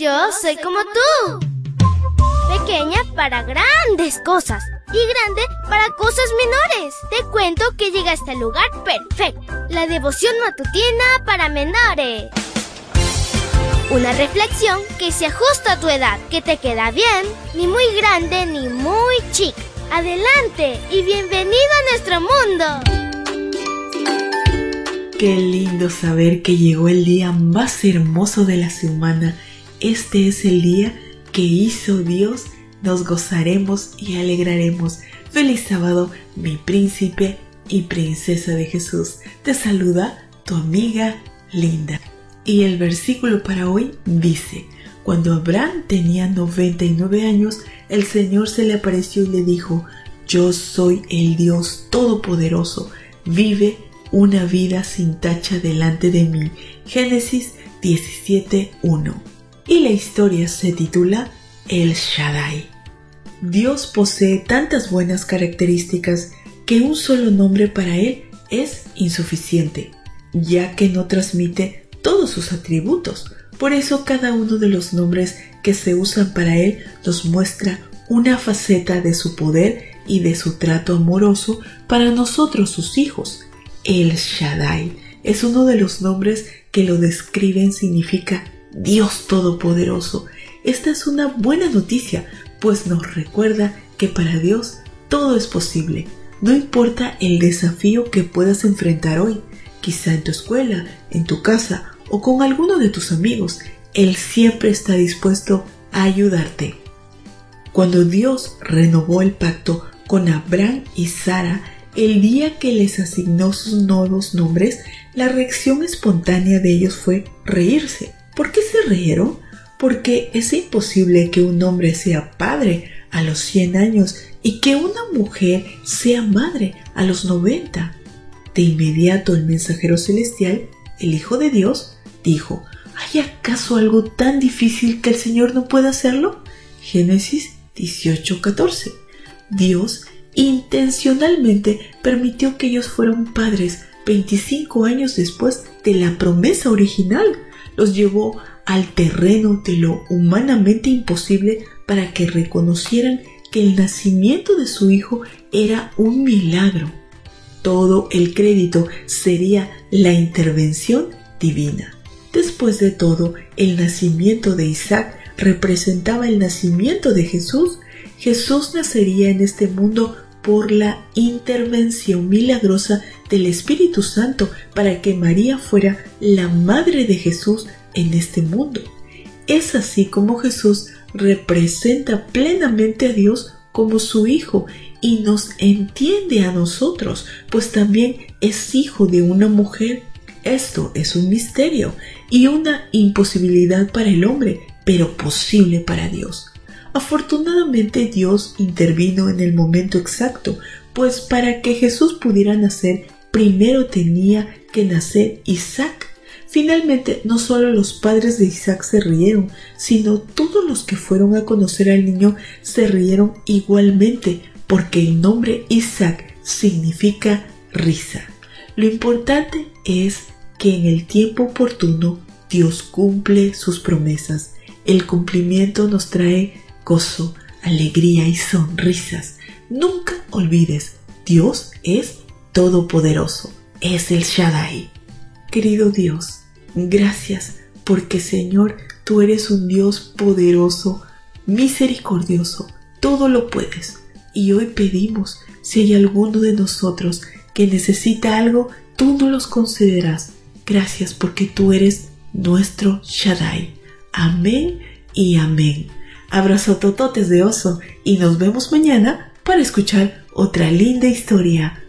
Yo soy como tú. Pequeña para grandes cosas y grande para cosas menores. Te cuento que llegaste al lugar perfecto. La devoción matutina para menores. Una reflexión que se ajusta a tu edad, que te queda bien, ni muy grande ni muy chica. Adelante y bienvenido a nuestro mundo. Qué lindo saber que llegó el día más hermoso de la semana este es el día que hizo Dios, nos gozaremos y alegraremos. Feliz sábado, mi príncipe y princesa de Jesús. Te saluda tu amiga Linda. Y el versículo para hoy dice, cuando Abraham tenía 99 años, el Señor se le apareció y le dijo, yo soy el Dios Todopoderoso, vive una vida sin tacha delante de mí. Génesis 17.1 y la historia se titula El Shaddai. Dios posee tantas buenas características que un solo nombre para Él es insuficiente, ya que no transmite todos sus atributos. Por eso cada uno de los nombres que se usan para Él nos muestra una faceta de su poder y de su trato amoroso para nosotros sus hijos. El Shaddai es uno de los nombres que lo describen significa Dios Todopoderoso. Esta es una buena noticia, pues nos recuerda que para Dios todo es posible. No importa el desafío que puedas enfrentar hoy, quizá en tu escuela, en tu casa o con alguno de tus amigos, Él siempre está dispuesto a ayudarte. Cuando Dios renovó el pacto con Abraham y Sara, el día que les asignó sus nuevos nombres, la reacción espontánea de ellos fue reírse. ¿Por qué se rieron? Porque es imposible que un hombre sea padre a los 100 años y que una mujer sea madre a los 90. De inmediato el mensajero celestial, el Hijo de Dios, dijo, ¿hay acaso algo tan difícil que el Señor no pueda hacerlo? Génesis 18:14. Dios intencionalmente permitió que ellos fueran padres 25 años después de la promesa original los llevó al terreno de lo humanamente imposible para que reconocieran que el nacimiento de su hijo era un milagro. Todo el crédito sería la intervención divina. Después de todo, el nacimiento de Isaac representaba el nacimiento de Jesús. Jesús nacería en este mundo por la intervención milagrosa del Espíritu Santo para que María fuera la madre de Jesús en este mundo. Es así como Jesús representa plenamente a Dios como su Hijo y nos entiende a nosotros, pues también es hijo de una mujer. Esto es un misterio y una imposibilidad para el hombre, pero posible para Dios. Afortunadamente Dios intervino en el momento exacto, pues para que Jesús pudiera nacer, primero tenía que nacer Isaac. Finalmente, no solo los padres de Isaac se rieron, sino todos los que fueron a conocer al niño se rieron igualmente, porque el nombre Isaac significa risa. Lo importante es que en el tiempo oportuno Dios cumple sus promesas. El cumplimiento nos trae gozo, alegría y sonrisas. Nunca olvides, Dios es todopoderoso, es el Shaddai. Querido Dios, gracias porque Señor, tú eres un Dios poderoso, misericordioso, todo lo puedes. Y hoy pedimos, si hay alguno de nosotros que necesita algo, tú nos los concederás. Gracias porque tú eres nuestro Shaddai. Amén y amén. Abrazo tototes de oso y nos vemos mañana para escuchar otra linda historia.